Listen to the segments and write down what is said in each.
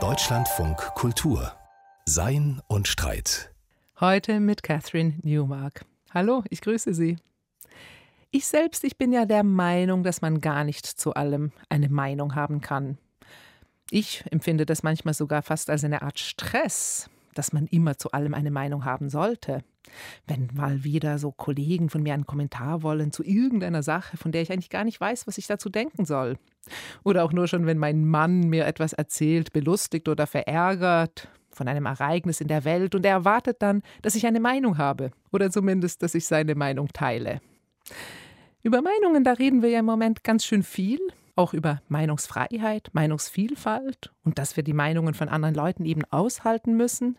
Deutschlandfunk Kultur Sein und Streit. Heute mit Catherine Newmark. Hallo, ich grüße Sie. Ich selbst, ich bin ja der Meinung, dass man gar nicht zu allem eine Meinung haben kann. Ich empfinde das manchmal sogar fast als eine Art Stress, dass man immer zu allem eine Meinung haben sollte. Wenn mal wieder so Kollegen von mir einen Kommentar wollen zu irgendeiner Sache, von der ich eigentlich gar nicht weiß, was ich dazu denken soll. Oder auch nur schon, wenn mein Mann mir etwas erzählt, belustigt oder verärgert von einem Ereignis in der Welt und er erwartet dann, dass ich eine Meinung habe oder zumindest, dass ich seine Meinung teile. Über Meinungen, da reden wir ja im Moment ganz schön viel, auch über Meinungsfreiheit, Meinungsvielfalt und dass wir die Meinungen von anderen Leuten eben aushalten müssen.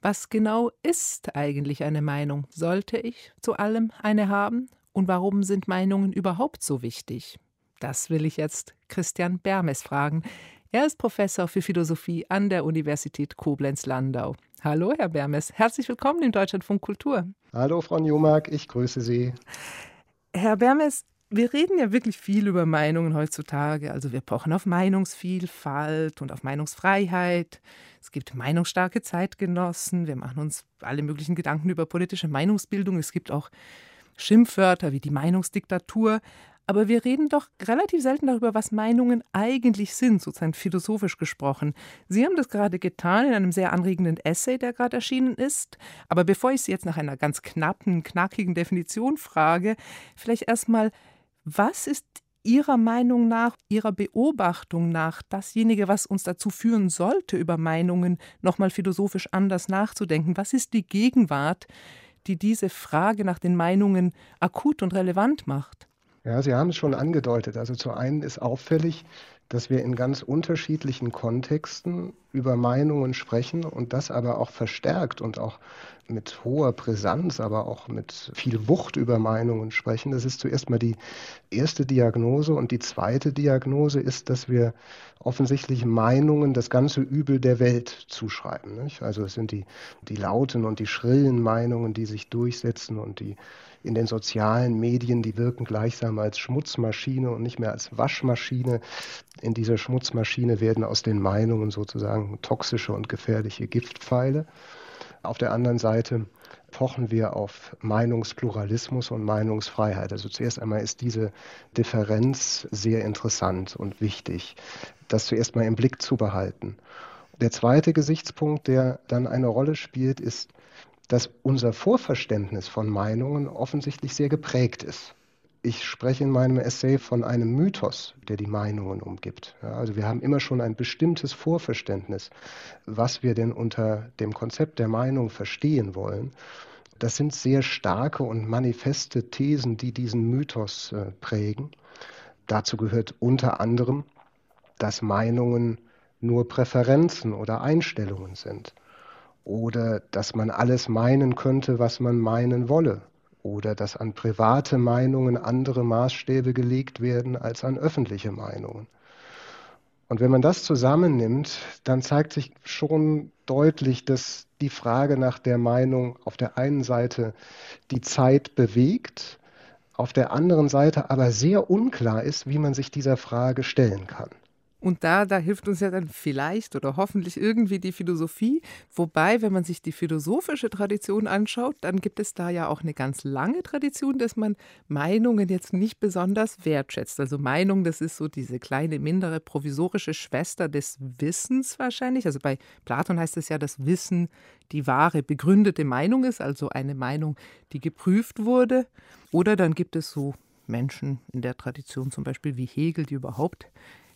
Was genau ist eigentlich eine Meinung? Sollte ich zu allem eine haben? Und warum sind Meinungen überhaupt so wichtig? Das will ich jetzt Christian Bermes fragen. Er ist Professor für Philosophie an der Universität Koblenz-Landau. Hallo, Herr Bermes. Herzlich willkommen in Deutschlandfunk Kultur. Hallo, Frau Newmark. Ich grüße Sie. Herr Bermes, wir reden ja wirklich viel über Meinungen heutzutage. Also wir pochen auf Meinungsvielfalt und auf Meinungsfreiheit. Es gibt meinungsstarke Zeitgenossen. Wir machen uns alle möglichen Gedanken über politische Meinungsbildung. Es gibt auch Schimpfwörter wie die Meinungsdiktatur. Aber wir reden doch relativ selten darüber, was Meinungen eigentlich sind, sozusagen philosophisch gesprochen. Sie haben das gerade getan in einem sehr anregenden Essay, der gerade erschienen ist. Aber bevor ich Sie jetzt nach einer ganz knappen, knackigen Definition frage, vielleicht erstmal, was ist Ihrer Meinung nach, Ihrer Beobachtung nach dasjenige, was uns dazu führen sollte, über Meinungen nochmal philosophisch anders nachzudenken? Was ist die Gegenwart, die diese Frage nach den Meinungen akut und relevant macht? Ja, Sie haben es schon angedeutet. Also zu einen ist auffällig, dass wir in ganz unterschiedlichen Kontexten über Meinungen sprechen und das aber auch verstärkt und auch mit hoher Brisanz, aber auch mit viel Wucht über Meinungen sprechen. Das ist zuerst mal die erste Diagnose und die zweite Diagnose ist, dass wir offensichtlich Meinungen das ganze Übel der Welt zuschreiben. Nicht? Also es sind die, die lauten und die schrillen Meinungen, die sich durchsetzen und die in den sozialen Medien, die wirken gleichsam als Schmutzmaschine und nicht mehr als Waschmaschine. In dieser Schmutzmaschine werden aus den Meinungen sozusagen toxische und gefährliche Giftpfeile. Auf der anderen Seite pochen wir auf Meinungspluralismus und Meinungsfreiheit. Also zuerst einmal ist diese Differenz sehr interessant und wichtig, das zuerst mal im Blick zu behalten. Der zweite Gesichtspunkt, der dann eine Rolle spielt, ist dass unser Vorverständnis von Meinungen offensichtlich sehr geprägt ist. Ich spreche in meinem Essay von einem Mythos, der die Meinungen umgibt. Ja, also wir haben immer schon ein bestimmtes Vorverständnis, was wir denn unter dem Konzept der Meinung verstehen wollen. Das sind sehr starke und manifeste Thesen, die diesen Mythos äh, prägen. Dazu gehört unter anderem, dass Meinungen nur Präferenzen oder Einstellungen sind oder dass man alles meinen könnte, was man meinen wolle oder dass an private Meinungen andere Maßstäbe gelegt werden als an öffentliche Meinungen. Und wenn man das zusammennimmt, dann zeigt sich schon deutlich, dass die Frage nach der Meinung auf der einen Seite die Zeit bewegt, auf der anderen Seite aber sehr unklar ist, wie man sich dieser Frage stellen kann. Und da, da hilft uns ja dann vielleicht oder hoffentlich irgendwie die Philosophie. Wobei, wenn man sich die philosophische Tradition anschaut, dann gibt es da ja auch eine ganz lange Tradition, dass man Meinungen jetzt nicht besonders wertschätzt. Also Meinung, das ist so diese kleine, mindere, provisorische Schwester des Wissens wahrscheinlich. Also bei Platon heißt es ja, dass Wissen die wahre, begründete Meinung ist, also eine Meinung, die geprüft wurde. Oder dann gibt es so Menschen in der Tradition, zum Beispiel wie Hegel, die überhaupt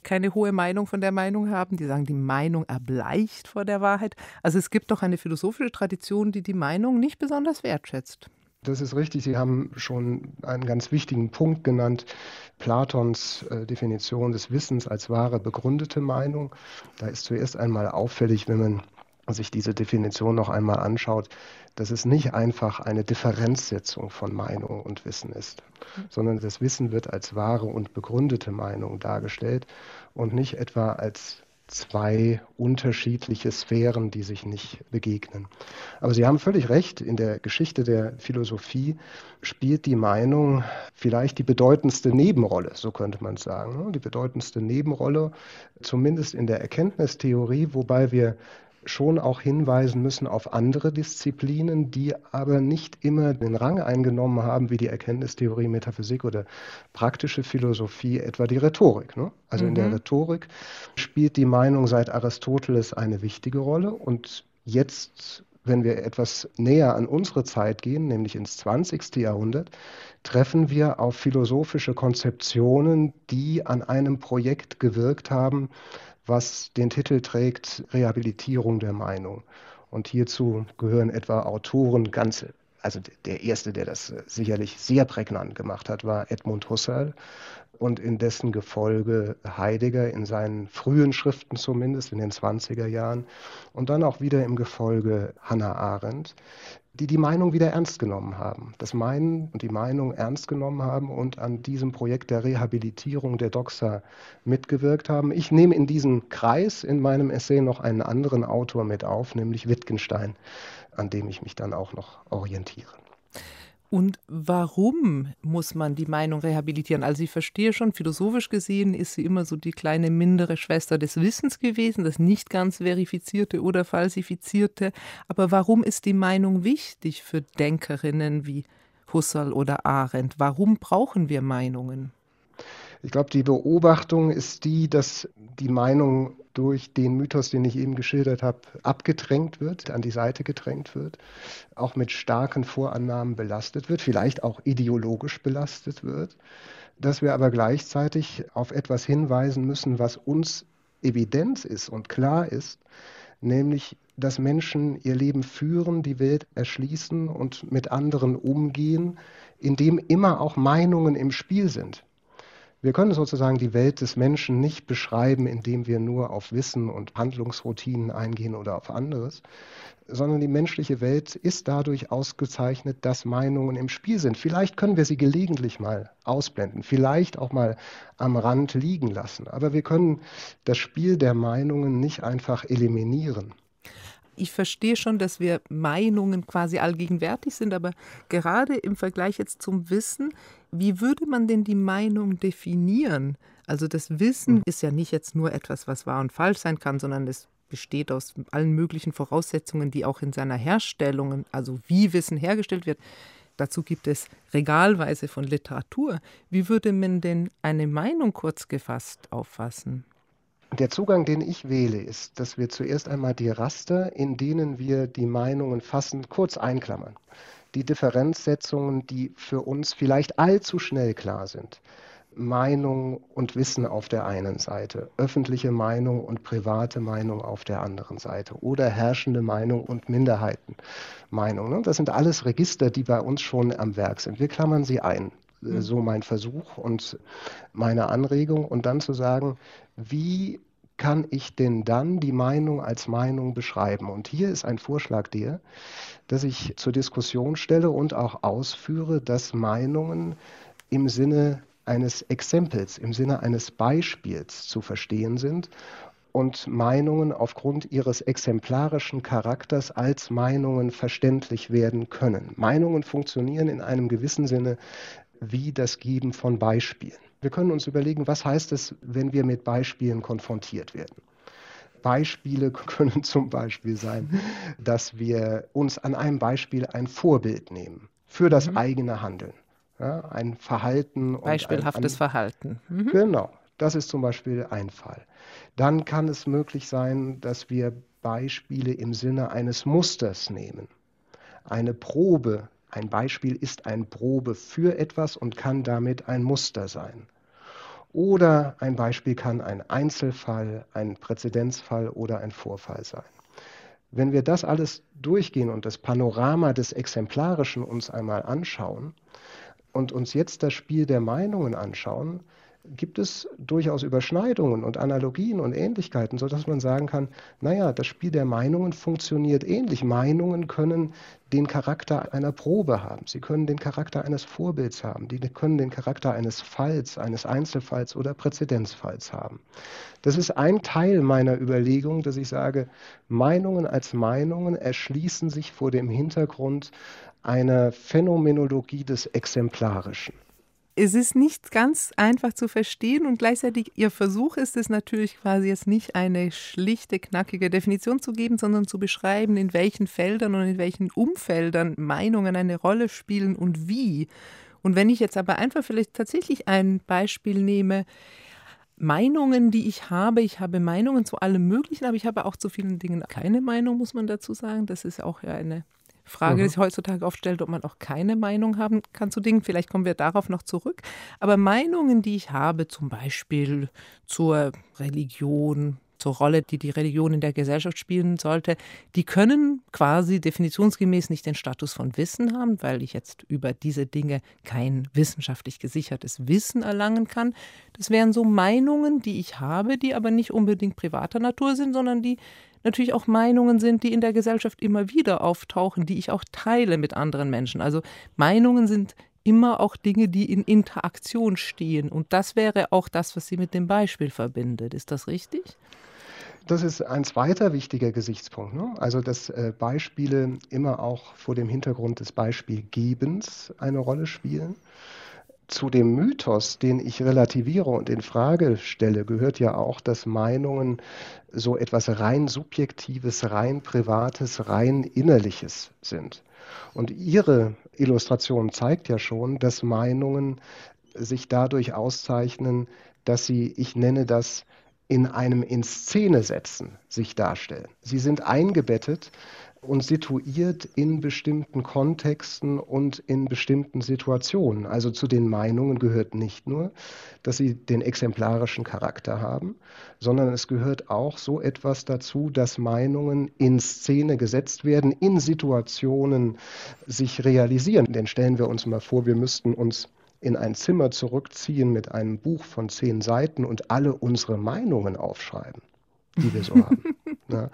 keine hohe Meinung von der Meinung haben. Die sagen, die Meinung erbleicht vor der Wahrheit. Also es gibt doch eine philosophische Tradition, die die Meinung nicht besonders wertschätzt. Das ist richtig. Sie haben schon einen ganz wichtigen Punkt genannt. Platons äh, Definition des Wissens als wahre begründete Meinung. Da ist zuerst einmal auffällig, wenn man sich diese Definition noch einmal anschaut, dass es nicht einfach eine Differenzsetzung von Meinung und Wissen ist, sondern das Wissen wird als wahre und begründete Meinung dargestellt und nicht etwa als zwei unterschiedliche Sphären, die sich nicht begegnen. Aber Sie haben völlig recht, in der Geschichte der Philosophie spielt die Meinung vielleicht die bedeutendste Nebenrolle, so könnte man sagen. Die bedeutendste Nebenrolle, zumindest in der Erkenntnistheorie, wobei wir schon auch hinweisen müssen auf andere Disziplinen, die aber nicht immer den Rang eingenommen haben, wie die Erkenntnistheorie, Metaphysik oder praktische Philosophie, etwa die Rhetorik. Ne? Also mhm. in der mhm. Rhetorik spielt die Meinung seit Aristoteles eine wichtige Rolle und jetzt wenn wir etwas näher an unsere Zeit gehen, nämlich ins 20. Jahrhundert, treffen wir auf philosophische Konzeptionen, die an einem Projekt gewirkt haben, was den Titel trägt Rehabilitierung der Meinung. Und hierzu gehören etwa Autoren ganze. Also der erste, der das sicherlich sehr prägnant gemacht hat, war Edmund Husserl und in dessen Gefolge Heidegger in seinen frühen Schriften zumindest in den 20er Jahren und dann auch wieder im Gefolge Hannah Arendt, die die Meinung wieder ernst genommen haben, das Meinen und die Meinung ernst genommen haben und an diesem Projekt der Rehabilitierung der Doxa mitgewirkt haben. Ich nehme in diesen Kreis in meinem Essay noch einen anderen Autor mit auf, nämlich Wittgenstein, an dem ich mich dann auch noch orientiere. Und warum muss man die Meinung rehabilitieren? Also ich verstehe schon, philosophisch gesehen ist sie immer so die kleine mindere Schwester des Wissens gewesen, das nicht ganz verifizierte oder falsifizierte. Aber warum ist die Meinung wichtig für Denkerinnen wie Husserl oder Arendt? Warum brauchen wir Meinungen? Ich glaube, die Beobachtung ist die, dass die Meinung durch den Mythos, den ich eben geschildert habe, abgedrängt wird, an die Seite gedrängt wird, auch mit starken Vorannahmen belastet wird, vielleicht auch ideologisch belastet wird, dass wir aber gleichzeitig auf etwas hinweisen müssen, was uns Evidenz ist und klar ist, nämlich dass Menschen ihr Leben führen, die Welt erschließen und mit anderen umgehen, indem immer auch Meinungen im Spiel sind. Wir können sozusagen die Welt des Menschen nicht beschreiben, indem wir nur auf Wissen und Handlungsroutinen eingehen oder auf anderes, sondern die menschliche Welt ist dadurch ausgezeichnet, dass Meinungen im Spiel sind. Vielleicht können wir sie gelegentlich mal ausblenden, vielleicht auch mal am Rand liegen lassen, aber wir können das Spiel der Meinungen nicht einfach eliminieren ich verstehe schon, dass wir Meinungen quasi allgegenwärtig sind, aber gerade im Vergleich jetzt zum Wissen, wie würde man denn die Meinung definieren? Also das Wissen hm. ist ja nicht jetzt nur etwas, was wahr und falsch sein kann, sondern es besteht aus allen möglichen Voraussetzungen, die auch in seiner Herstellung, also wie Wissen hergestellt wird, Dazu gibt es regalweise von Literatur. Wie würde man denn eine Meinung kurz gefasst auffassen? Der Zugang, den ich wähle, ist, dass wir zuerst einmal die Raster, in denen wir die Meinungen fassen, kurz einklammern. Die Differenzsetzungen, die für uns vielleicht allzu schnell klar sind. Meinung und Wissen auf der einen Seite, öffentliche Meinung und private Meinung auf der anderen Seite oder herrschende Meinung und Minderheitenmeinung. Ne? Das sind alles Register, die bei uns schon am Werk sind. Wir klammern sie ein. Äh, so mein Versuch und meine Anregung und dann zu sagen, wie kann ich denn dann die Meinung als Meinung beschreiben? Und hier ist ein Vorschlag der, dass ich zur Diskussion stelle und auch ausführe, dass Meinungen im Sinne eines Exempels, im Sinne eines Beispiels zu verstehen sind und Meinungen aufgrund ihres exemplarischen Charakters als Meinungen verständlich werden können. Meinungen funktionieren in einem gewissen Sinne wie das Geben von Beispielen. Wir können uns überlegen, was heißt es, wenn wir mit Beispielen konfrontiert werden. Beispiele können zum Beispiel sein, dass wir uns an einem Beispiel ein Vorbild nehmen für das mhm. eigene Handeln. Ja, ein Verhalten. Beispielhaftes ein, ein, Verhalten. Mhm. Genau, das ist zum Beispiel ein Fall. Dann kann es möglich sein, dass wir Beispiele im Sinne eines Musters nehmen. Eine Probe ein Beispiel ist ein Probe für etwas und kann damit ein Muster sein. Oder ein Beispiel kann ein Einzelfall, ein Präzedenzfall oder ein Vorfall sein. Wenn wir das alles durchgehen und das Panorama des Exemplarischen uns einmal anschauen und uns jetzt das Spiel der Meinungen anschauen, gibt es durchaus Überschneidungen und Analogien und Ähnlichkeiten, sodass man sagen kann, naja, das Spiel der Meinungen funktioniert ähnlich. Meinungen können den Charakter einer Probe haben, sie können den Charakter eines Vorbilds haben, die können den Charakter eines Falls, eines Einzelfalls oder Präzedenzfalls haben. Das ist ein Teil meiner Überlegung, dass ich sage, Meinungen als Meinungen erschließen sich vor dem Hintergrund einer Phänomenologie des Exemplarischen es ist nicht ganz einfach zu verstehen und gleichzeitig Ihr Versuch ist es natürlich quasi jetzt nicht eine schlichte, knackige Definition zu geben, sondern zu beschreiben, in welchen Feldern und in welchen Umfeldern Meinungen eine Rolle spielen und wie. Und wenn ich jetzt aber einfach vielleicht tatsächlich ein Beispiel nehme, Meinungen, die ich habe. Ich habe Meinungen zu allem Möglichen, aber ich habe auch zu vielen Dingen keine Meinung, muss man dazu sagen. Das ist auch eine Frage, mhm. die sich heutzutage oft stellt, ob man auch keine Meinung haben kann zu Dingen. Vielleicht kommen wir darauf noch zurück. Aber Meinungen, die ich habe, zum Beispiel zur Religion, zur Rolle, die die Religion in der Gesellschaft spielen sollte, die können quasi definitionsgemäß nicht den Status von Wissen haben, weil ich jetzt über diese Dinge kein wissenschaftlich gesichertes Wissen erlangen kann. Das wären so Meinungen, die ich habe, die aber nicht unbedingt privater Natur sind, sondern die natürlich auch Meinungen sind, die in der Gesellschaft immer wieder auftauchen, die ich auch teile mit anderen Menschen. Also Meinungen sind immer auch Dinge, die in Interaktion stehen. Und das wäre auch das, was sie mit dem Beispiel verbindet. Ist das richtig? Das ist ein zweiter wichtiger Gesichtspunkt. Ne? Also, dass äh, Beispiele immer auch vor dem Hintergrund des Beispielgebens eine Rolle spielen zu dem Mythos, den ich relativiere und in Frage stelle, gehört ja auch, dass Meinungen so etwas rein Subjektives, rein Privates, rein Innerliches sind. Und Ihre Illustration zeigt ja schon, dass Meinungen sich dadurch auszeichnen, dass sie, ich nenne das, in einem in Szene setzen sich darstellen. Sie sind eingebettet und situiert in bestimmten Kontexten und in bestimmten Situationen. Also zu den Meinungen gehört nicht nur, dass sie den exemplarischen Charakter haben, sondern es gehört auch so etwas dazu, dass Meinungen in Szene gesetzt werden, in Situationen sich realisieren. Denn stellen wir uns mal vor, wir müssten uns in ein Zimmer zurückziehen mit einem Buch von zehn Seiten und alle unsere Meinungen aufschreiben die wir so haben. Ja.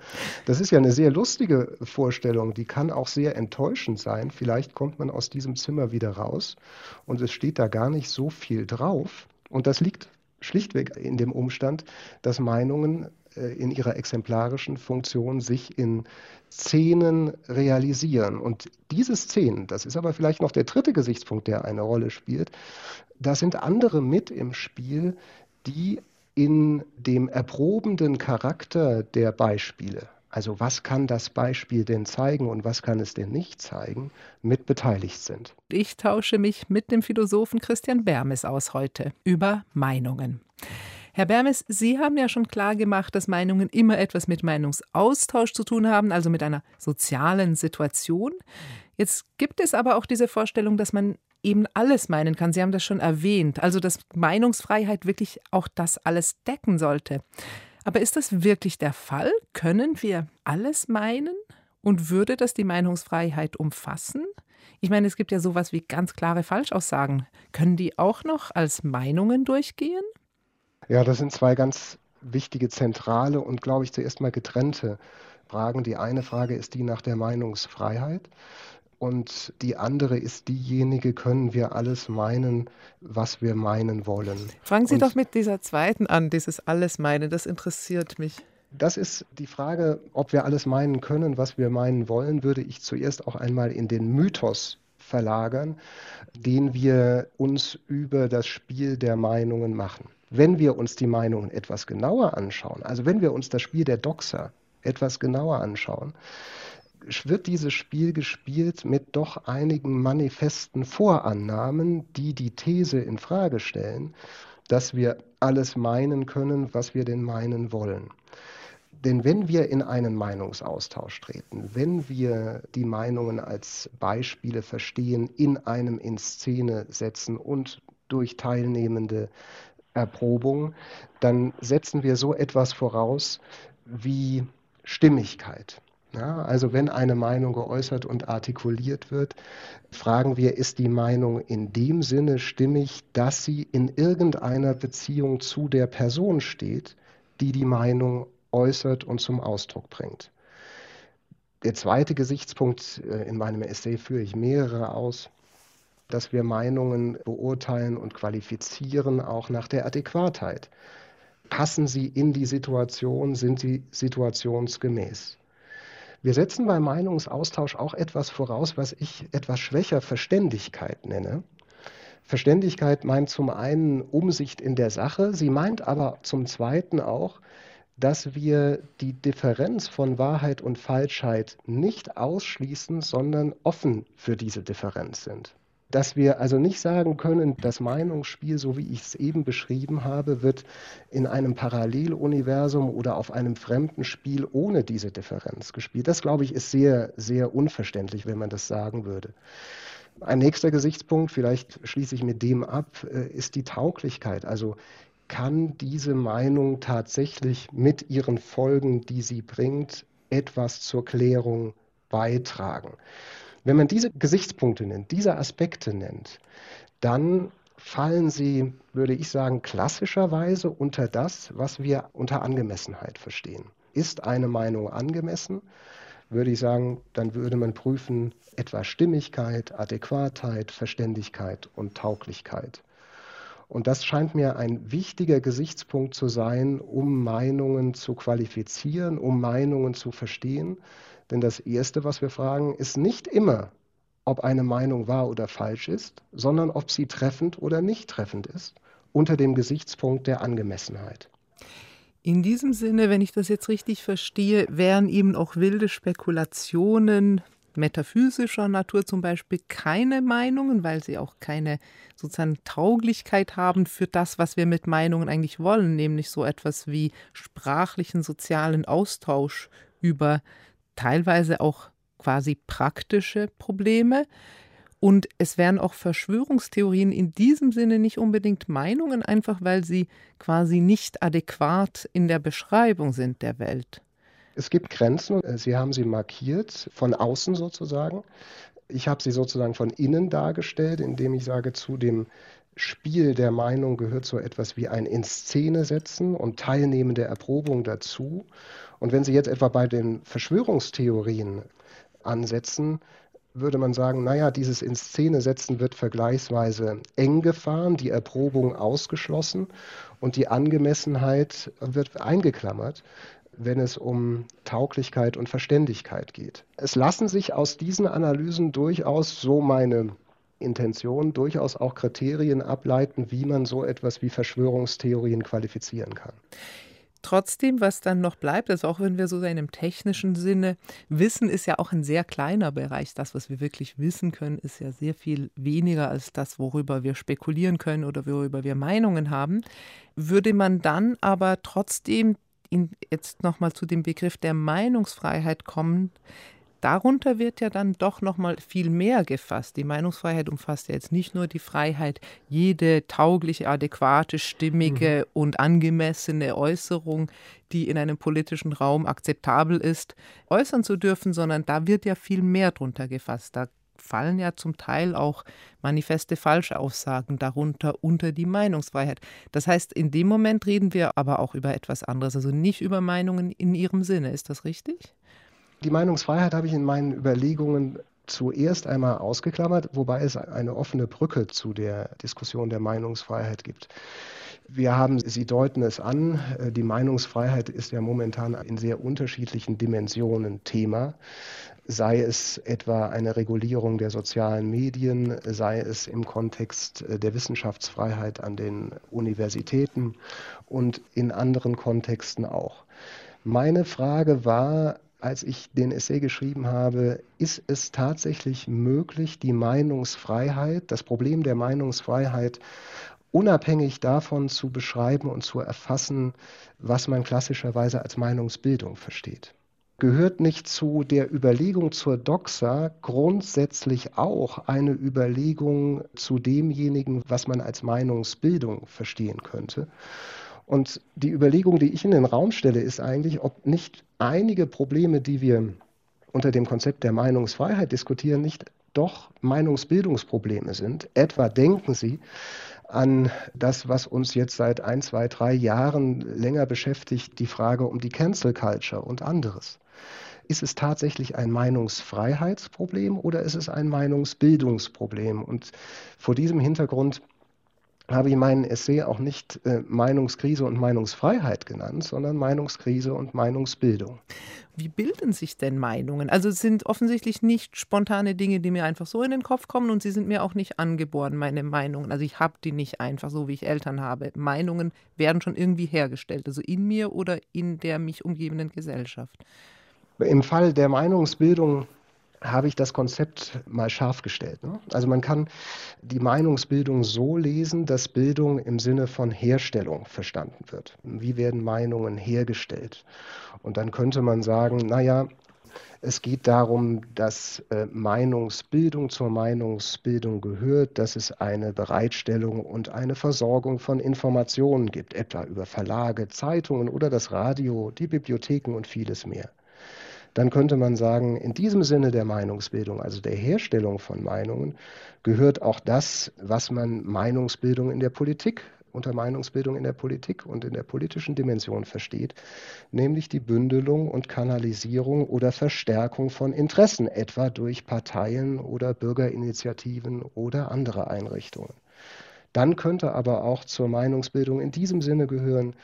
Das ist ja eine sehr lustige Vorstellung, die kann auch sehr enttäuschend sein. Vielleicht kommt man aus diesem Zimmer wieder raus und es steht da gar nicht so viel drauf. Und das liegt schlichtweg in dem Umstand, dass Meinungen in ihrer exemplarischen Funktion sich in Szenen realisieren. Und diese Szenen, das ist aber vielleicht noch der dritte Gesichtspunkt, der eine Rolle spielt, da sind andere mit im Spiel, die in dem erprobenden Charakter der Beispiele, also was kann das Beispiel denn zeigen und was kann es denn nicht zeigen, mit beteiligt sind. Ich tausche mich mit dem Philosophen Christian Bermes aus heute über Meinungen. Herr Bermes, Sie haben ja schon klar gemacht, dass Meinungen immer etwas mit Meinungsaustausch zu tun haben, also mit einer sozialen Situation. Jetzt gibt es aber auch diese Vorstellung, dass man eben alles meinen kann. Sie haben das schon erwähnt, also dass Meinungsfreiheit wirklich auch das alles decken sollte. Aber ist das wirklich der Fall? Können wir alles meinen? Und würde das die Meinungsfreiheit umfassen? Ich meine, es gibt ja sowas wie ganz klare Falschaussagen. Können die auch noch als Meinungen durchgehen? Ja, das sind zwei ganz wichtige, zentrale und, glaube ich, zuerst mal getrennte Fragen. Die eine Frage ist die nach der Meinungsfreiheit. Und die andere ist diejenige, können wir alles meinen, was wir meinen wollen. Fangen Sie und doch mit dieser zweiten an, dieses alles meinen, das interessiert mich. Das ist die Frage, ob wir alles meinen können, was wir meinen wollen, würde ich zuerst auch einmal in den Mythos verlagern, den wir uns über das Spiel der Meinungen machen. Wenn wir uns die Meinungen etwas genauer anschauen, also wenn wir uns das Spiel der Doxer etwas genauer anschauen, wird dieses Spiel gespielt mit doch einigen manifesten Vorannahmen, die die These in Frage stellen, dass wir alles meinen können, was wir denn meinen wollen. Denn wenn wir in einen Meinungsaustausch treten, wenn wir die Meinungen als Beispiele verstehen, in einem in Szene setzen und durch teilnehmende Erprobung, dann setzen wir so etwas voraus wie Stimmigkeit Ja, also wenn eine Meinung geäußert und artikuliert wird, fragen wir, ist die Meinung in dem Sinne stimmig, dass sie in irgendeiner Beziehung zu der Person steht, die die Meinung äußert und zum Ausdruck bringt. Der zweite Gesichtspunkt, äh, in meinem Essay führe ich mehrere aus, dass wir Meinungen beurteilen und qualifizieren, auch nach der Adäquatheit. Passen sie in die Situation, sind sie situationsgemäß? Wir setzen beim Meinungsaustausch auch etwas voraus, was ich etwas schwächer Verständigkeit nenne. Verständigkeit meint zum einen Umsicht in der Sache, sie meint aber zum zweiten auch, dass wir die Differenz von Wahrheit und Falschheit nicht ausschließen, sondern offen für diese Differenz sind dass wir also nicht sagen können, das Meinungsspiel, so wie ich es eben beschrieben habe, wird in einem Paralleluniversum oder auf einem fremden Spiel ohne diese Differenz gespielt. Das, glaube ich, ist sehr, sehr unverständlich, wenn man das sagen würde. Ein nächster Gesichtspunkt, vielleicht schließe ich mit dem ab, äh, ist die Tauglichkeit. Also kann diese Meinung tatsächlich mit ihren Folgen, die sie bringt, etwas zur Klärung beitragen? Wenn man diese Gesichtspunkte nennt, diese Aspekte nennt, dann fallen sie, würde ich sagen, klassischerweise unter das, was wir unter Angemessenheit verstehen. Ist eine Meinung angemessen? Würde ich sagen, dann würde man prüfen etwa Stimmigkeit, Adäquatheit, Verständigkeit und Tauglichkeit. Und das scheint mir ein wichtiger Gesichtspunkt zu sein, um Meinungen zu qualifizieren, um Meinungen zu verstehen. Denn das Erste, was wir fragen, ist nicht immer, ob eine Meinung wahr oder falsch ist, sondern ob sie treffend oder nicht treffend ist, unter dem Gesichtspunkt der Angemessenheit. In diesem Sinne, wenn ich das jetzt richtig verstehe, wären eben auch wilde Spekulationen metaphysischer Natur zum Beispiel keine Meinungen, weil sie auch keine sozusagen Tauglichkeit haben für das, was wir mit Meinungen eigentlich wollen, nämlich so etwas wie sprachlichen sozialen Austausch über teilweise auch quasi praktische Probleme. Und es wären auch Verschwörungstheorien in diesem Sinne nicht unbedingt Meinungen, einfach weil sie quasi nicht adäquat in der Beschreibung sind der Welt. Es gibt Grenzen, Sie haben sie markiert, von außen sozusagen. Ich habe sie sozusagen von innen dargestellt, indem ich sage, zu dem Spiel der Meinung gehört so etwas wie ein in Szene setzen und teilnehmende Erprobung dazu. Und wenn Sie jetzt etwa bei den Verschwörungstheorien ansetzen, würde man sagen, naja, dieses in Szene setzen wird vergleichsweise eng gefahren, die Erprobung ausgeschlossen und die Angemessenheit wird eingeklammert, wenn es um Tauglichkeit und Verständigkeit geht. Es lassen sich aus diesen Analysen durchaus so meine Intention durchaus auch Kriterien ableiten, wie man so etwas wie Verschwörungstheorien qualifizieren kann. Trotzdem, was dann noch bleibt, also auch wenn wir so in einem technischen Sinne, Wissen ist ja auch ein sehr kleiner Bereich. Das, was wir wirklich wissen können, ist ja sehr viel weniger als das, worüber wir spekulieren können oder worüber wir Meinungen haben. Würde man dann aber trotzdem in, jetzt nochmal zu dem Begriff der Meinungsfreiheit kommen, darunter wird ja dann doch noch mal viel mehr gefasst. Die Meinungsfreiheit umfasst ja jetzt nicht nur die Freiheit, jede taugliche, adäquate, stimmige mhm. und angemessene Äußerung, die in einem politischen Raum akzeptabel ist, äußern zu dürfen, sondern da wird ja viel mehr drunter gefasst. Da fallen ja zum Teil auch manifeste Falschaussagen darunter unter die Meinungsfreiheit. Das heißt, in dem Moment reden wir aber auch über etwas anderes, also nicht über Meinungen in ihrem Sinne. Ist das richtig? Die Meinungsfreiheit habe ich in meinen Überlegungen zuerst einmal ausgeklammert, wobei es eine offene Brücke zu der Diskussion der Meinungsfreiheit gibt. Wir haben, Sie deuten es an, äh, die Meinungsfreiheit ist ja momentan in sehr unterschiedlichen Dimensionen Thema. Sei es etwa eine Regulierung der sozialen Medien, sei es im Kontext äh, der Wissenschaftsfreiheit an den Universitäten und in anderen Kontexten auch. Meine Frage war, als ich den Essay geschrieben habe, ist es tatsächlich möglich, die Meinungsfreiheit, das Problem der Meinungsfreiheit unabhängig davon zu beschreiben und zu erfassen, was man klassischerweise als Meinungsbildung versteht. Gehört nicht zu der Überlegung zur Doxa grundsätzlich auch eine Überlegung zu demjenigen, was man als Meinungsbildung verstehen könnte? Und die Überlegung, die ich in den Raum stelle, ist eigentlich, ob nicht einige Probleme, die wir unter dem Konzept der Meinungsfreiheit diskutieren, nicht doch Meinungsbildungsprobleme sind. Etwa denken Sie an das, was uns jetzt seit ein, zwei, drei Jahren länger beschäftigt, die Frage um die Cancel Culture und anderes. Ist es tatsächlich ein Meinungsfreiheitsproblem oder ist es ein Meinungsbildungsproblem? Und vor diesem Hintergrund habe ich meinen Essay auch nicht äh, Meinungskrise und Meinungsfreiheit genannt, sondern Meinungskrise und Meinungsbildung. Wie bilden sich denn Meinungen? Also es sind offensichtlich nicht spontane Dinge, die mir einfach so in den Kopf kommen und sie sind mir auch nicht angeboren, meine Meinungen. Also ich habe die nicht einfach so, wie ich Eltern habe. Meinungen werden schon irgendwie hergestellt, also in mir oder in der mich umgebenden Gesellschaft. Im Fall der Meinungsbildung habe ich das Konzept mal scharf gestellt. Ne? Also man kann die Meinungsbildung so lesen, dass Bildung im Sinne von Herstellung verstanden wird. Wie werden Meinungen hergestellt? Und dann könnte man sagen, naja, es geht darum, dass äh, Meinungsbildung zur Meinungsbildung gehört, dass es eine Bereitstellung und eine Versorgung von Informationen gibt, etwa über Verlage, Zeitungen oder das Radio, die Bibliotheken und vieles mehr dann könnte man sagen, in diesem Sinne der Meinungsbildung, also der Herstellung von Meinungen, gehört auch das, was man Meinungsbildung in der Politik unter Meinungsbildung in der Politik und in der politischen Dimension versteht, nämlich die Bündelung und Kanalisierung oder Verstärkung von Interessen, etwa durch Parteien oder Bürgerinitiativen oder andere Einrichtungen. Dann könnte aber auch zur Meinungsbildung in diesem Sinne gehören,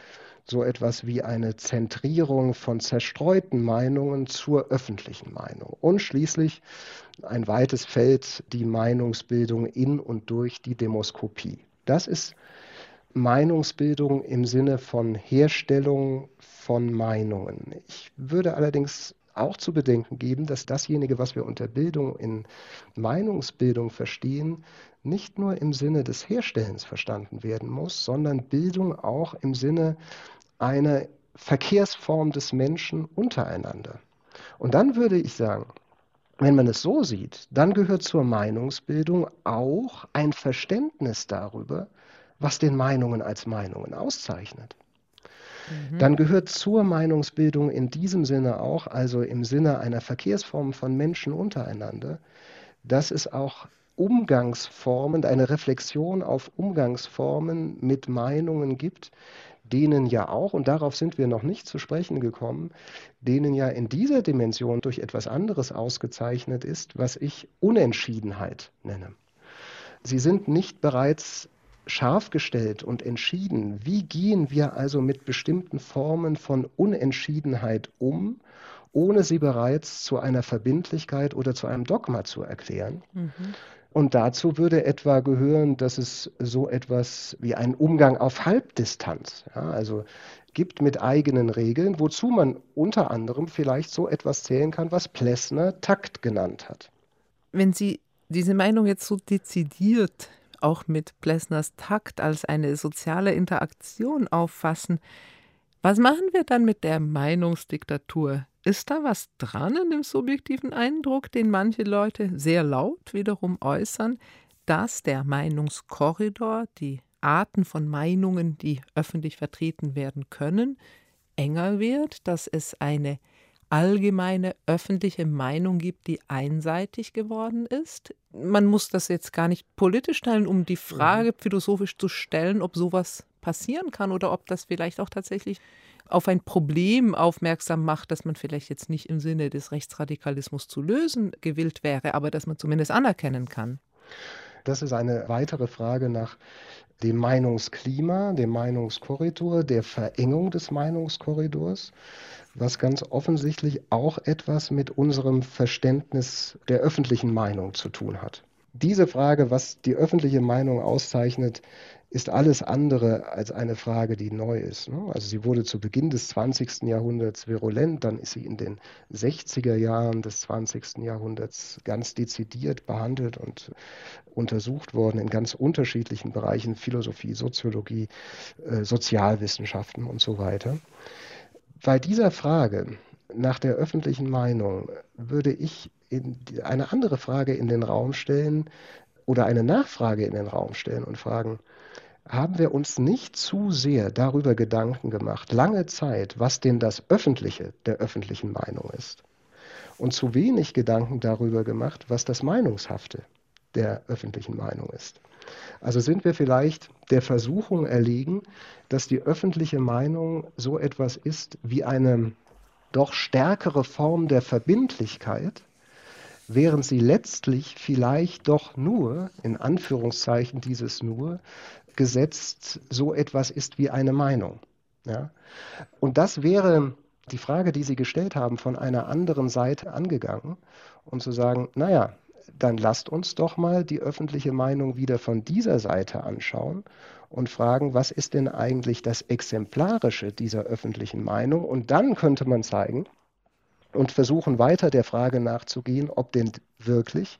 so etwas wie eine Zentrierung von zerstreuten Meinungen zur öffentlichen Meinung. Und schließlich ein weites Feld, die Meinungsbildung in und durch die Demoskopie. Das ist Meinungsbildung im Sinne von Herstellung von Meinungen. Ich würde allerdings auch zu bedenken geben, dass dasjenige, was wir unter Bildung in Meinungsbildung verstehen, nicht nur im Sinne des Herstellens verstanden werden muss, sondern Bildung auch im Sinne einer Verkehrsform des Menschen untereinander. Und dann würde ich sagen, wenn man es so sieht, dann gehört zur Meinungsbildung auch ein Verständnis darüber, was den Meinungen als Meinungen auszeichnet. Mhm. Dann gehört zur Meinungsbildung in diesem Sinne auch, also im Sinne einer Verkehrsform von Menschen untereinander, dass es auch Umgangsformen, eine Reflexion auf Umgangsformen mit Meinungen gibt, denen ja auch, und darauf sind wir noch nicht zu sprechen gekommen, denen ja in dieser Dimension durch etwas anderes ausgezeichnet ist, was ich Unentschiedenheit nenne. Sie sind nicht bereits scharf gestellt und entschieden. Wie gehen wir also mit bestimmten Formen von Unentschiedenheit um, ohne sie bereits zu einer Verbindlichkeit oder zu einem Dogma zu erklären? Mhm. Und dazu würde etwa gehören, dass es so etwas wie einen Umgang auf Halbdistanz, ja, also gibt mit eigenen Regeln, wozu man unter anderem vielleicht so etwas zählen kann, was Plessner Takt genannt hat. Wenn Sie diese Meinung jetzt so dezidiert auch mit Plessners Takt als eine soziale Interaktion auffassen, was machen wir dann mit der Meinungsdiktatur? Ist da was dran in dem subjektiven Eindruck, den manche Leute sehr laut wiederum äußern, dass der Meinungskorridor, die Arten von Meinungen, die öffentlich vertreten werden können, enger wird, dass es eine allgemeine öffentliche Meinung gibt, die einseitig geworden ist. Man muss das jetzt gar nicht politisch stellen, um die Frage mhm. philosophisch zu stellen, ob sowas passieren kann oder ob das vielleicht auch tatsächlich auf ein Problem aufmerksam macht, das man vielleicht jetzt nicht im Sinne des Rechtsradikalismus zu lösen gewillt wäre, aber das man zumindest anerkennen kann. Das ist eine weitere Frage nach dem Meinungsklima, dem Meinungskorridor, der Verengung des Meinungskorridors, was ganz offensichtlich auch etwas mit unserem Verständnis der öffentlichen Meinung zu tun hat. Diese Frage, was die öffentliche Meinung auszeichnet, ist alles andere als eine Frage, die neu ist. Ne? Also sie wurde zu Beginn des 20. Jahrhunderts virulent, dann ist sie in den 60er Jahren des 20. Jahrhunderts ganz dezidiert behandelt und untersucht worden in ganz unterschiedlichen Bereichen, Philosophie, Soziologie, äh, Sozialwissenschaften und so weiter. Bei dieser Frage nach der öffentlichen Meinung würde ich eine andere Frage in den Raum stellen oder eine Nachfrage in den Raum stellen und fragen, haben wir uns nicht zu sehr darüber Gedanken gemacht, lange Zeit, was denn das Öffentliche der öffentlichen Meinung ist. und zu wenig Gedanken darüber gemacht, was das Meinungshafte der öffentlichen Meinung ist. Also sind wir vielleicht der Versuchung erlegen, dass die öffentliche Meinung so etwas ist wie eine doch stärkere Form der Verbindlichkeit, während sie letztlich vielleicht doch nur, in Anführungszeichen dieses nur, gesetzt so etwas ist wie eine Meinung. Ja? Und das wäre die Frage, die Sie gestellt haben, von einer anderen Seite angegangen und zu sagen, naja, dann lasst uns doch mal die öffentliche Meinung wieder von dieser Seite anschauen und fragen, was ist denn eigentlich das Exemplarische dieser öffentlichen Meinung? Und dann könnte man zeigen und versuchen weiter der Frage nachzugehen, ob denn wirklich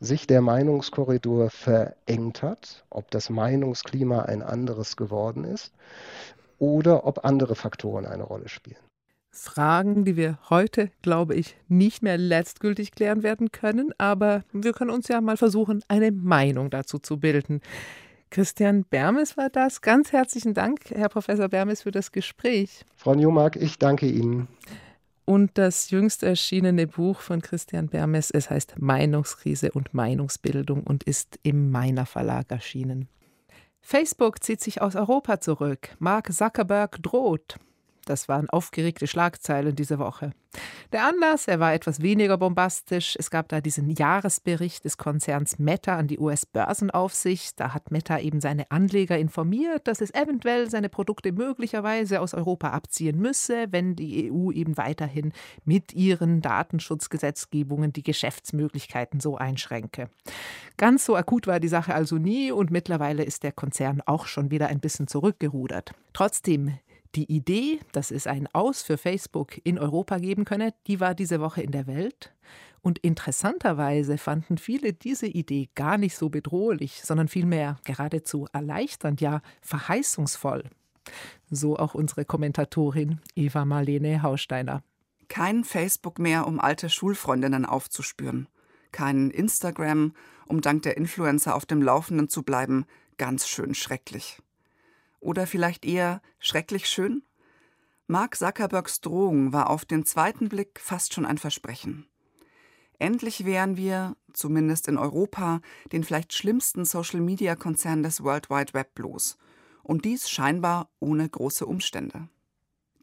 sich der Meinungskorridor verengt hat, ob das Meinungsklima ein anderes geworden ist oder ob andere Faktoren eine Rolle spielen. Fragen, die wir heute, glaube ich, nicht mehr letztgültig klären werden können, aber wir können uns ja mal versuchen, eine Meinung dazu zu bilden. Christian Bermes war das. Ganz herzlichen Dank, Herr Professor Bermes, für das Gespräch. Frau Newmark, ich danke Ihnen. Und das jüngst erschienene Buch von Christian Bermes, es heißt Meinungskrise und Meinungsbildung und ist im Meiner Verlag erschienen. Facebook zieht sich aus Europa zurück. Mark Zuckerberg droht. Das waren aufgeregte Schlagzeilen diese Woche. Der Anlass, er war etwas weniger bombastisch. Es gab da diesen Jahresbericht des Konzerns Meta an die US-Börsenaufsicht. Da hat Meta eben seine Anleger informiert, dass es eventuell seine Produkte möglicherweise aus Europa abziehen müsse, wenn die EU eben weiterhin mit ihren Datenschutzgesetzgebungen die Geschäftsmöglichkeiten so einschränke. Ganz so akut war die Sache also nie und mittlerweile ist der Konzern auch schon wieder ein bisschen zurückgerudert. Trotzdem, die Idee, dass es ein Aus für Facebook in Europa geben könne, die war diese Woche in der Welt. Und interessanterweise fanden viele diese Idee gar nicht so bedrohlich, sondern vielmehr geradezu erleichternd, ja verheißungsvoll. So auch unsere Kommentatorin Eva Marlene Hausteiner. Kein Facebook mehr, um alte Schulfreundinnen aufzuspüren. Kein Instagram, um dank der Influencer auf dem Laufenden zu bleiben. Ganz schön schrecklich. Oder vielleicht eher schrecklich schön? Mark Zuckerbergs Drohung war auf den zweiten Blick fast schon ein Versprechen. Endlich wären wir, zumindest in Europa, den vielleicht schlimmsten Social-Media-Konzern des World Wide Web los. Und dies scheinbar ohne große Umstände.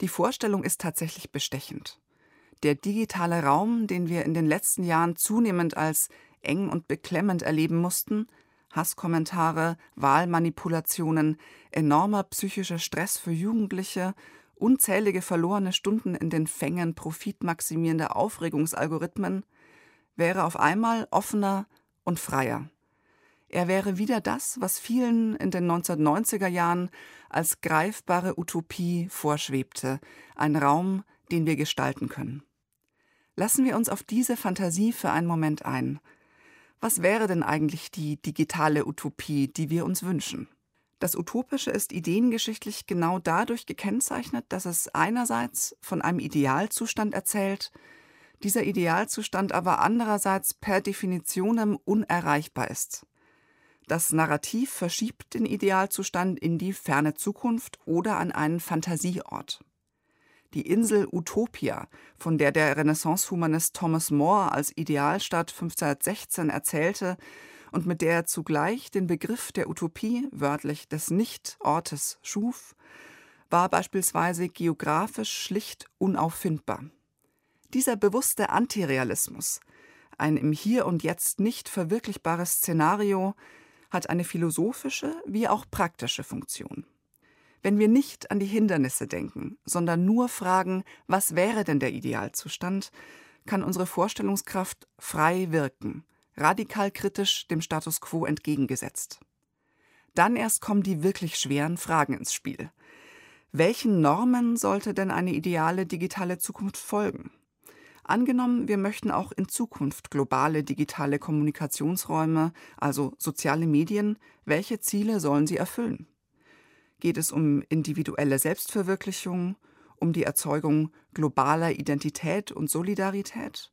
Die Vorstellung ist tatsächlich bestechend. Der digitale Raum, den wir in den letzten Jahren zunehmend als eng und beklemmend erleben mussten, Hasskommentare, Wahlmanipulationen, enormer psychischer Stress für Jugendliche, unzählige verlorene Stunden in den Fängen profitmaximierender Aufregungsalgorithmen, wäre auf einmal offener und freier. Er wäre wieder das, was vielen in den 1990er Jahren als greifbare Utopie vorschwebte, ein Raum, den wir gestalten können. Lassen wir uns auf diese Fantasie für einen Moment ein was wäre denn eigentlich die digitale Utopie, die wir uns wünschen? Das Utopische ist ideengeschichtlich genau dadurch gekennzeichnet, dass es einerseits von einem Idealzustand erzählt, dieser Idealzustand aber andererseits per Definition unerreichbar ist. Das Narrativ verschiebt den Idealzustand in die ferne Zukunft oder an einen Fantasieort die Insel Utopia, von der der Renaissance-Humanist Thomas More als Idealstadt 1516 erzählte und mit der er zugleich den Begriff der Utopie, wörtlich des Nicht-Ortes, schuf, war beispielsweise geografisch schlicht unauffindbar. Dieser bewusste Antirealismus, ein im Hier und Jetzt nicht verwirklichbares Szenario, hat eine philosophische wie auch praktische Funktion. Wenn wir nicht an die Hindernisse denken, sondern nur fragen, was wäre denn der Idealzustand, kann unsere Vorstellungskraft frei wirken, radikal kritisch dem Status quo entgegengesetzt. Dann erst kommen die wirklich schweren Fragen ins Spiel. Welchen Normen sollte denn eine ideale digitale Zukunft folgen? Angenommen, wir möchten auch in Zukunft globale digitale Kommunikationsräume, also soziale Medien, welche Ziele sollen sie erfüllen? Geht es um individuelle Selbstverwirklichung, um die Erzeugung globaler Identität und Solidarität,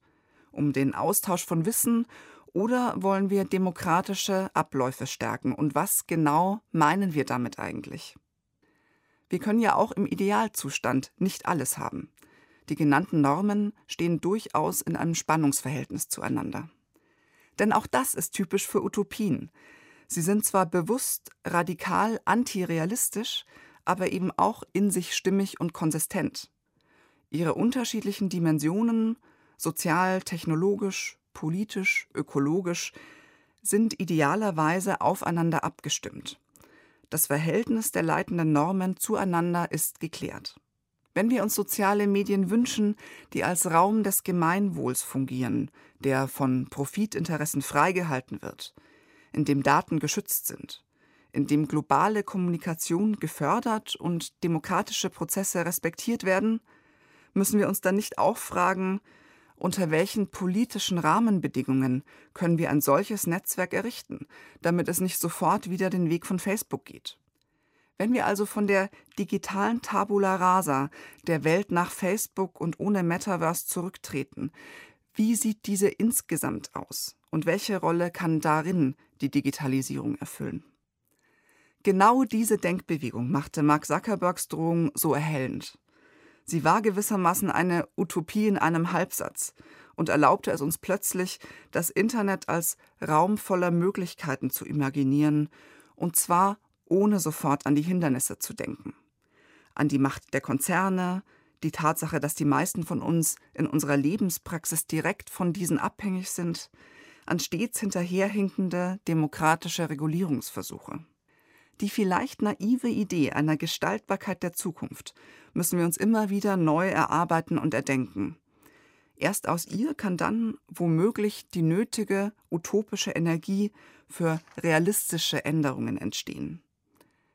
um den Austausch von Wissen oder wollen wir demokratische Abläufe stärken und was genau meinen wir damit eigentlich? Wir können ja auch im Idealzustand nicht alles haben. Die genannten Normen stehen durchaus in einem Spannungsverhältnis zueinander. Denn auch das ist typisch für Utopien. Sie sind zwar bewusst radikal antirealistisch, aber eben auch in sich stimmig und konsistent. Ihre unterschiedlichen Dimensionen, sozial, technologisch, politisch, ökologisch, sind idealerweise aufeinander abgestimmt. Das Verhältnis der leitenden Normen zueinander ist geklärt. Wenn wir uns soziale Medien wünschen, die als Raum des Gemeinwohls fungieren, der von Profitinteressen freigehalten wird, in dem Daten geschützt sind, in dem globale Kommunikation gefördert und demokratische Prozesse respektiert werden, müssen wir uns dann nicht auch fragen, unter welchen politischen Rahmenbedingungen können wir ein solches Netzwerk errichten, damit es nicht sofort wieder den Weg von Facebook geht? Wenn wir also von der digitalen Tabula rasa der Welt nach Facebook und ohne Metaverse zurücktreten, wie sieht diese insgesamt aus und welche Rolle kann darin die Digitalisierung erfüllen? Genau diese Denkbewegung machte Mark Zuckerbergs Drohung so erhellend. Sie war gewissermaßen eine Utopie in einem Halbsatz und erlaubte es uns plötzlich, das Internet als Raum voller Möglichkeiten zu imaginieren, und zwar ohne sofort an die Hindernisse zu denken. An die Macht der Konzerne, die Tatsache, dass die meisten von uns in unserer Lebenspraxis direkt von diesen abhängig sind, an stets hinterherhinkende demokratische Regulierungsversuche. Die vielleicht naive Idee einer Gestaltbarkeit der Zukunft müssen wir uns immer wieder neu erarbeiten und erdenken. Erst aus ihr kann dann womöglich die nötige utopische Energie für realistische Änderungen entstehen.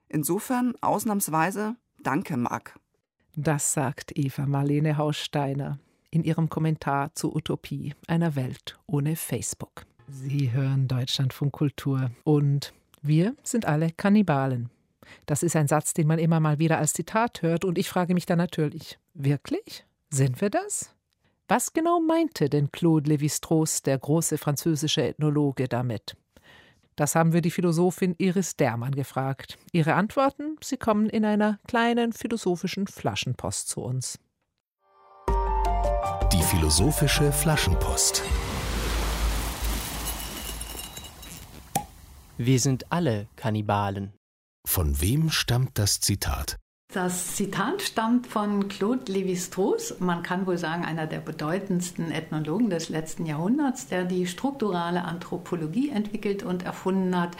Insofern ausnahmsweise Danke, Marc. Das sagt Eva Marlene Haussteiner in ihrem Kommentar zur Utopie einer Welt ohne Facebook. Sie hören Deutschlandfunk Kultur und wir sind alle Kannibalen. Das ist ein Satz, den man immer mal wieder als Zitat hört, und ich frage mich dann natürlich, wirklich? Sind wir das? Was genau meinte denn Claude Lévi-Strauss, der große französische Ethnologe, damit? Das haben wir die Philosophin Iris Dermann gefragt. Ihre Antworten, sie kommen in einer kleinen philosophischen Flaschenpost zu uns. Die philosophische Flaschenpost. Wir sind alle Kannibalen. Von wem stammt das Zitat? Das Zitat stammt von Claude Lévi-Strauss, man kann wohl sagen, einer der bedeutendsten Ethnologen des letzten Jahrhunderts, der die strukturale Anthropologie entwickelt und erfunden hat.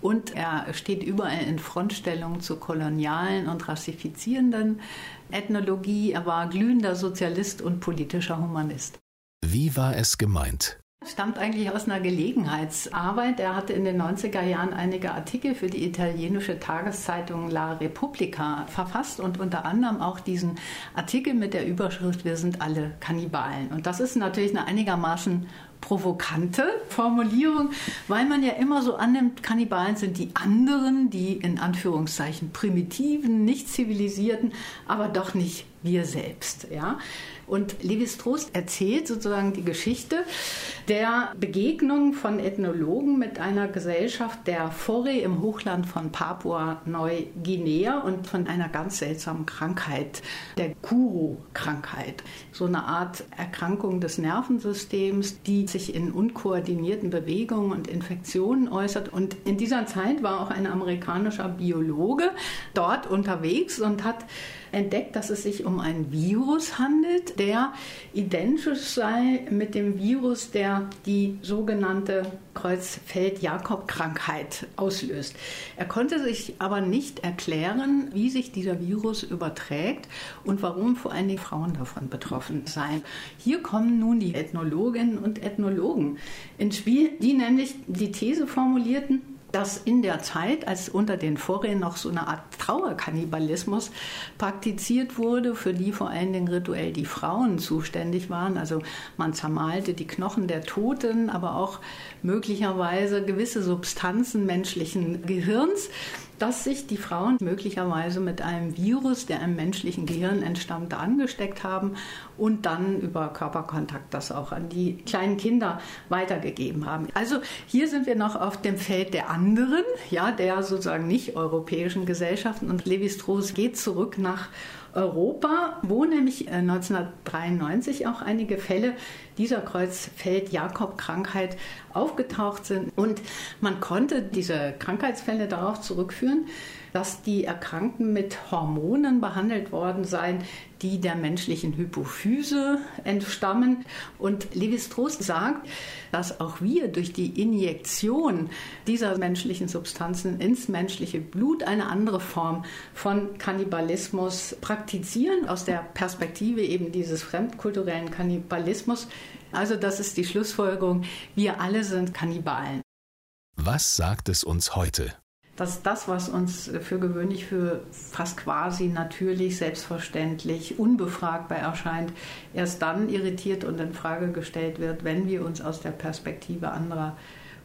Und er steht überall in Frontstellung zur kolonialen und rassifizierenden Ethnologie. Er war glühender Sozialist und politischer Humanist. Wie war es gemeint? stammt eigentlich aus einer Gelegenheitsarbeit. Er hatte in den 90er Jahren einige Artikel für die italienische Tageszeitung La Repubblica verfasst und unter anderem auch diesen Artikel mit der Überschrift Wir sind alle Kannibalen. Und das ist natürlich eine einigermaßen provokante Formulierung, weil man ja immer so annimmt, Kannibalen sind die anderen, die in Anführungszeichen primitiven, nicht zivilisierten, aber doch nicht wir selbst. Ja? Und Levi-Strauss erzählt sozusagen die Geschichte der Begegnung von Ethnologen mit einer Gesellschaft der Fore im Hochland von Papua-Neuguinea und von einer ganz seltsamen Krankheit, der Kuru-Krankheit. So eine Art Erkrankung des Nervensystems, die sich in unkoordinierten Bewegungen und Infektionen äußert. Und in dieser Zeit war auch ein amerikanischer Biologe dort unterwegs und hat entdeckt, dass es sich um ein Virus handelt, der identisch sei mit dem Virus, der die sogenannte Kreuzfeld-Jakob-Krankheit auslöst. Er konnte sich aber nicht erklären, wie sich dieser Virus überträgt und warum vor allem die Frauen davon betroffen seien. Hier kommen nun die Ethnologinnen und Ethnologen ins Spiel, die nämlich die These formulierten, dass in der Zeit, als unter den Vorräten noch so eine Art Trauerkannibalismus praktiziert wurde, für die vor allen Dingen rituell die Frauen zuständig waren. Also man zermalte die Knochen der Toten, aber auch möglicherweise gewisse Substanzen menschlichen Gehirns dass sich die Frauen möglicherweise mit einem Virus, der im menschlichen Gehirn entstammte, angesteckt haben und dann über Körperkontakt das auch an die kleinen Kinder weitergegeben haben. Also hier sind wir noch auf dem Feld der anderen, ja, der sozusagen nicht europäischen Gesellschaften und Levi Strauss geht zurück nach Europa, wo nämlich 1993 äh, auch einige Fälle dieser Kreuzfeld-Jakob-Krankheit aufgetaucht sind. Und man konnte diese Krankheitsfälle darauf zurückführen, dass die Erkrankten mit Hormonen behandelt worden seien, die der menschlichen Hypophyse entstammen. Und Levi-Strauss sagt, dass auch wir durch die Injektion dieser menschlichen Substanzen ins menschliche Blut eine andere Form von Kannibalismus praktizieren, aus der Perspektive eben dieses fremdkulturellen Kannibalismus. Also das ist die Schlussfolgerung, wir alle sind Kannibalen. Was sagt es uns heute? Dass das, was uns für gewöhnlich für fast quasi natürlich, selbstverständlich, unbefragbar erscheint, erst dann irritiert und in Frage gestellt wird, wenn wir uns aus der Perspektive anderer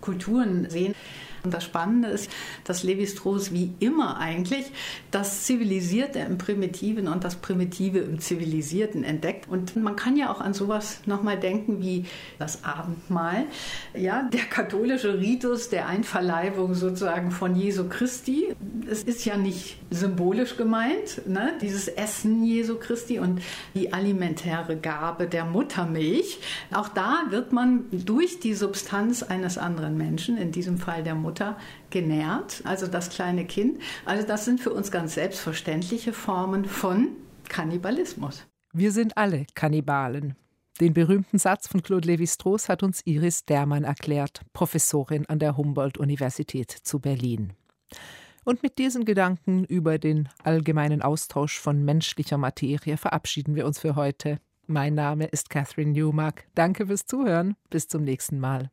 Kulturen sehen. Und das Spannende ist, dass Levi-Strauss wie immer eigentlich das Zivilisierte im Primitiven und das Primitive im Zivilisierten entdeckt. Und man kann ja auch an sowas nochmal denken wie das Abendmahl. Ja, der katholische Ritus der Einverleibung sozusagen von Jesu Christi. Es ist ja nicht symbolisch gemeint, ne? dieses Essen Jesu Christi und die alimentäre Gabe der Muttermilch. Auch da wird man durch die Substanz eines anderen Menschen, in diesem Fall der Mutter, Mutter genährt, also das kleine Kind. Also das sind für uns ganz selbstverständliche Formen von Kannibalismus. Wir sind alle Kannibalen. Den berühmten Satz von Claude Lévi-Strauss hat uns Iris Dermann erklärt, Professorin an der Humboldt-Universität zu Berlin. Und mit diesen Gedanken über den allgemeinen Austausch von menschlicher Materie verabschieden wir uns für heute. Mein Name ist Catherine Newmark. Danke fürs Zuhören. Bis zum nächsten Mal.